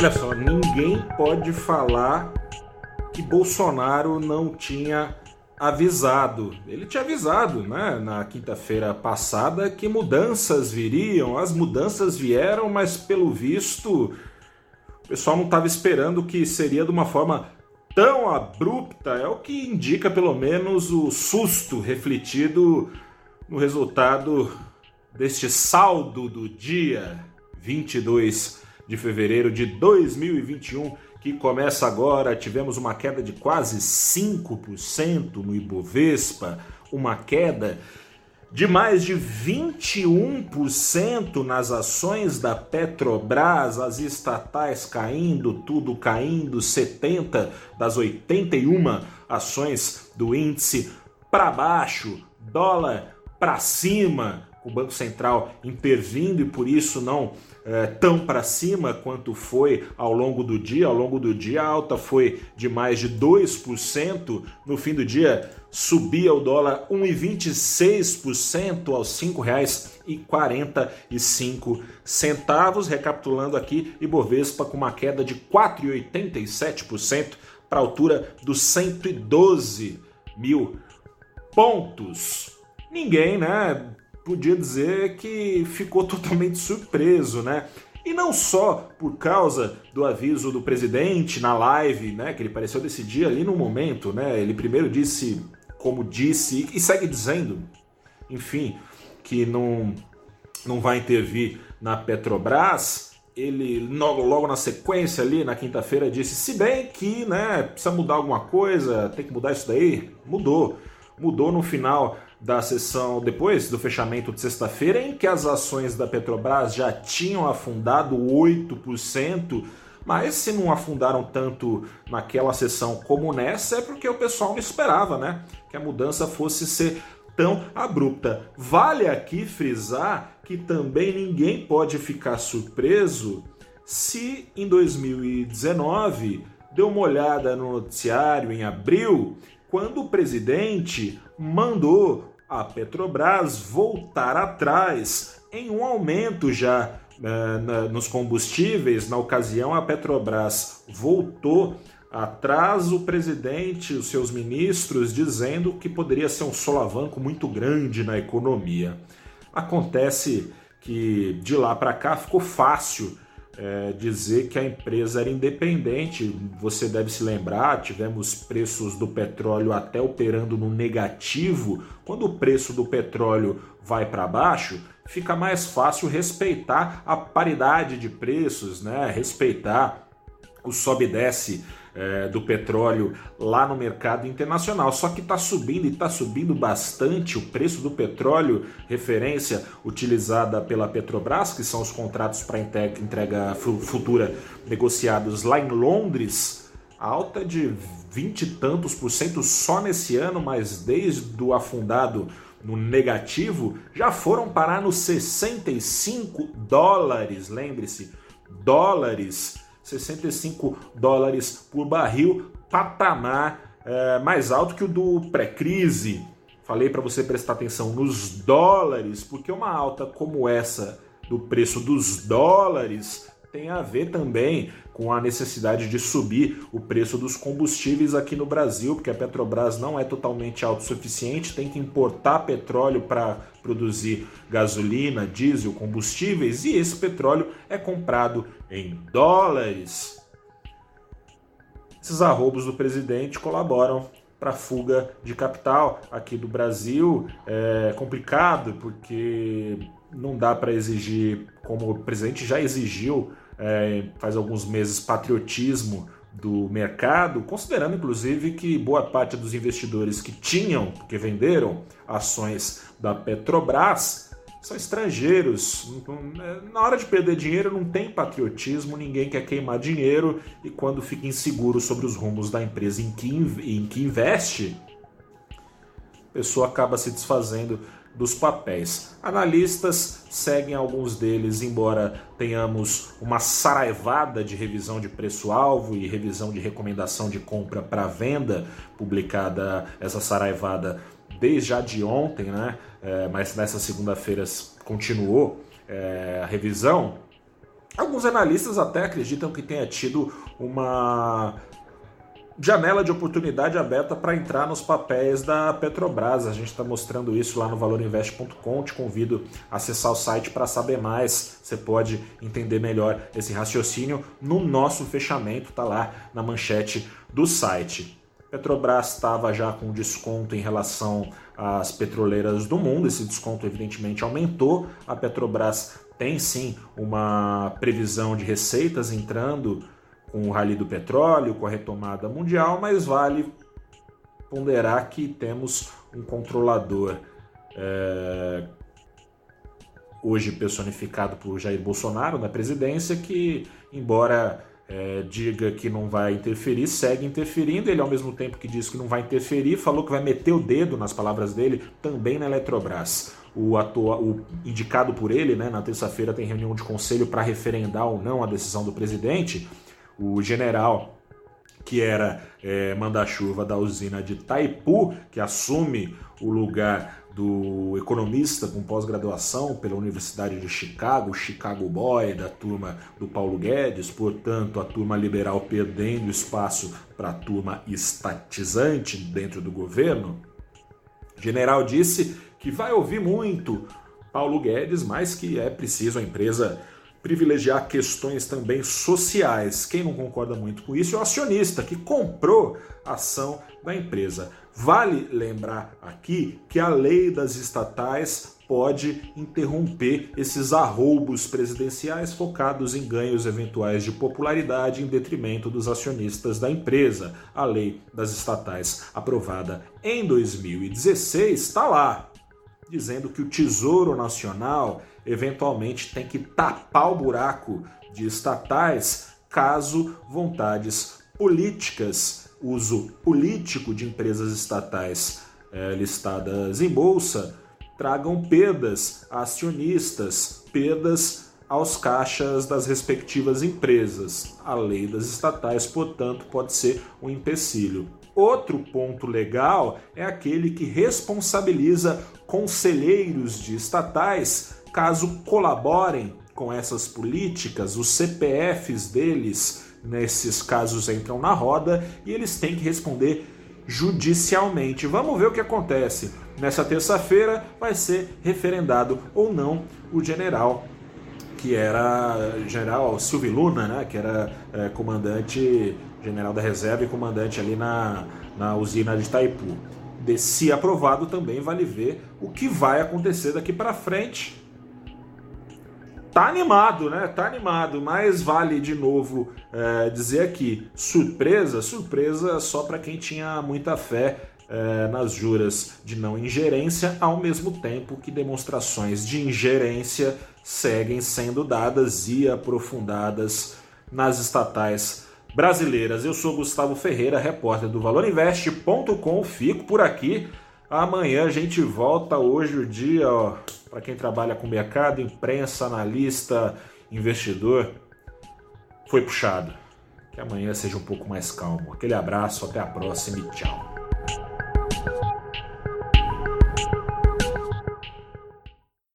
Olha só, ninguém pode falar que Bolsonaro não tinha avisado. Ele tinha avisado, né, na quinta-feira passada que mudanças viriam. As mudanças vieram, mas pelo visto o pessoal não estava esperando que seria de uma forma tão abrupta. É o que indica pelo menos o susto refletido no resultado deste saldo do dia 22 de fevereiro de 2021, que começa agora. Tivemos uma queda de quase 5% no Ibovespa, uma queda de mais de 21% nas ações da Petrobras, as estatais caindo, tudo caindo, 70 das 81 ações do índice para baixo, dólar para cima, o Banco Central intervindo e por isso não é, tão para cima quanto foi ao longo do dia. Ao longo do dia, a alta foi de mais de 2%. No fim do dia, subia o dólar 1,26% aos R$ 5,45. Recapitulando aqui, Ibovespa com uma queda de 4,87% para a altura dos 112 mil pontos. Ninguém, né? Podia dizer que ficou totalmente surpreso, né? E não só por causa do aviso do presidente na live, né, que ele pareceu decidir ali no momento, né? Ele primeiro disse como disse e segue dizendo, enfim, que não não vai intervir na Petrobras. Ele logo, logo na sequência ali na quinta-feira disse, se bem que, né, precisa mudar alguma coisa, tem que mudar isso daí, mudou. Mudou no final da sessão depois do fechamento de sexta-feira, em que as ações da Petrobras já tinham afundado 8%, mas se não afundaram tanto naquela sessão como nessa, é porque o pessoal não esperava, né? Que a mudança fosse ser tão abrupta. Vale aqui frisar que também ninguém pode ficar surpreso se em 2019 deu uma olhada no noticiário em abril quando o presidente mandou a Petrobras voltar atrás em um aumento já uh, na, nos combustíveis. Na ocasião, a Petrobras voltou atrás, o presidente os seus ministros dizendo que poderia ser um solavanco muito grande na economia. Acontece que de lá para cá ficou fácil é, dizer que a empresa era independente. Você deve se lembrar, tivemos preços do petróleo até operando no negativo. Quando o preço do petróleo vai para baixo, fica mais fácil respeitar a paridade de preços, né? respeitar o sobe e desce é, do petróleo lá no mercado internacional. Só que está subindo e está subindo bastante o preço do petróleo, referência utilizada pela Petrobras, que são os contratos para entrega futura negociados lá em Londres, alta de 20 e tantos por cento só nesse ano, mas desde o afundado no negativo já foram parar nos 65 dólares, lembre-se, dólares 65 dólares por barril, patamar é, mais alto que o do pré-crise. Falei para você prestar atenção nos dólares, porque uma alta como essa do preço dos dólares tem a ver também com a necessidade de subir o preço dos combustíveis aqui no Brasil, porque a Petrobras não é totalmente autossuficiente, tem que importar petróleo para produzir gasolina, diesel, combustíveis, e esse petróleo é comprado em dólares. Esses arrobos do presidente colaboram para fuga de capital aqui do Brasil. É complicado porque não dá para exigir, como o presidente já exigiu é, faz alguns meses, patriotismo do mercado, considerando inclusive que boa parte dos investidores que tinham, que venderam ações da Petrobras, são estrangeiros. Na hora de perder dinheiro não tem patriotismo, ninguém quer queimar dinheiro e quando fica inseguro sobre os rumos da empresa em que, em que investe, a pessoa acaba se desfazendo dos papéis. Analistas seguem alguns deles, embora tenhamos uma saraivada de revisão de preço-alvo e revisão de recomendação de compra para venda, publicada essa saraivada desde já de ontem, né? É, mas nessa segunda-feira continuou é, a revisão. Alguns analistas até acreditam que tenha tido uma janela de oportunidade aberta para entrar nos papéis da Petrobras. A gente está mostrando isso lá no valorinvest.com. Te convido a acessar o site para saber mais. Você pode entender melhor esse raciocínio no nosso fechamento, tá lá na manchete do site. Petrobras estava já com desconto em relação às petroleiras do mundo. Esse desconto evidentemente aumentou. A Petrobras tem sim uma previsão de receitas entrando com o rally do petróleo, com a retomada mundial, mas vale ponderar que temos um controlador é, hoje personificado por Jair Bolsonaro na presidência, que, embora é, diga que não vai interferir, segue interferindo. Ele, ao mesmo tempo que diz que não vai interferir, falou que vai meter o dedo, nas palavras dele, também na Eletrobras. O, atua, o indicado por ele, né, na terça-feira, tem reunião de conselho para referendar ou não a decisão do presidente o general que era é, manda-chuva da usina de Taipu, que assume o lugar do economista com pós-graduação pela Universidade de Chicago, Chicago Boy, da turma do Paulo Guedes, portanto, a turma liberal perdendo espaço para a turma estatizante dentro do governo. O general disse que vai ouvir muito Paulo Guedes, mas que é preciso a empresa privilegiar questões também sociais. Quem não concorda muito com isso é o acionista que comprou a ação da empresa. Vale lembrar aqui que a lei das estatais pode interromper esses arroubos presidenciais focados em ganhos eventuais de popularidade em detrimento dos acionistas da empresa. A lei das estatais, aprovada em 2016, está lá, dizendo que o Tesouro Nacional eventualmente tem que tapar o buraco de estatais caso vontades políticas, uso político de empresas estatais é, listadas em bolsa, tragam perdas a acionistas, perdas aos caixas das respectivas empresas. A lei das estatais, portanto, pode ser um empecilho. Outro ponto legal é aquele que responsabiliza conselheiros de estatais caso colaborem com essas políticas, os CPFs deles nesses casos entram na roda e eles têm que responder judicialmente. Vamos ver o que acontece. Nessa terça-feira vai ser referendado ou não o general que era general Silvio Luna, né, que era é, comandante general da reserva e comandante ali na, na usina de Itaipu. De, se aprovado também vale ver o que vai acontecer daqui para frente Tá animado, né? Tá animado, mas vale de novo é, dizer aqui: surpresa, surpresa só para quem tinha muita fé é, nas juras de não ingerência, ao mesmo tempo que demonstrações de ingerência seguem sendo dadas e aprofundadas nas estatais brasileiras. Eu sou Gustavo Ferreira, repórter do ValorInvest.com. Fico por aqui. Amanhã a gente volta. Hoje o dia, ó, para quem trabalha com mercado, imprensa, analista, investidor, foi puxado. Que amanhã seja um pouco mais calmo. Aquele abraço, até a próxima e tchau.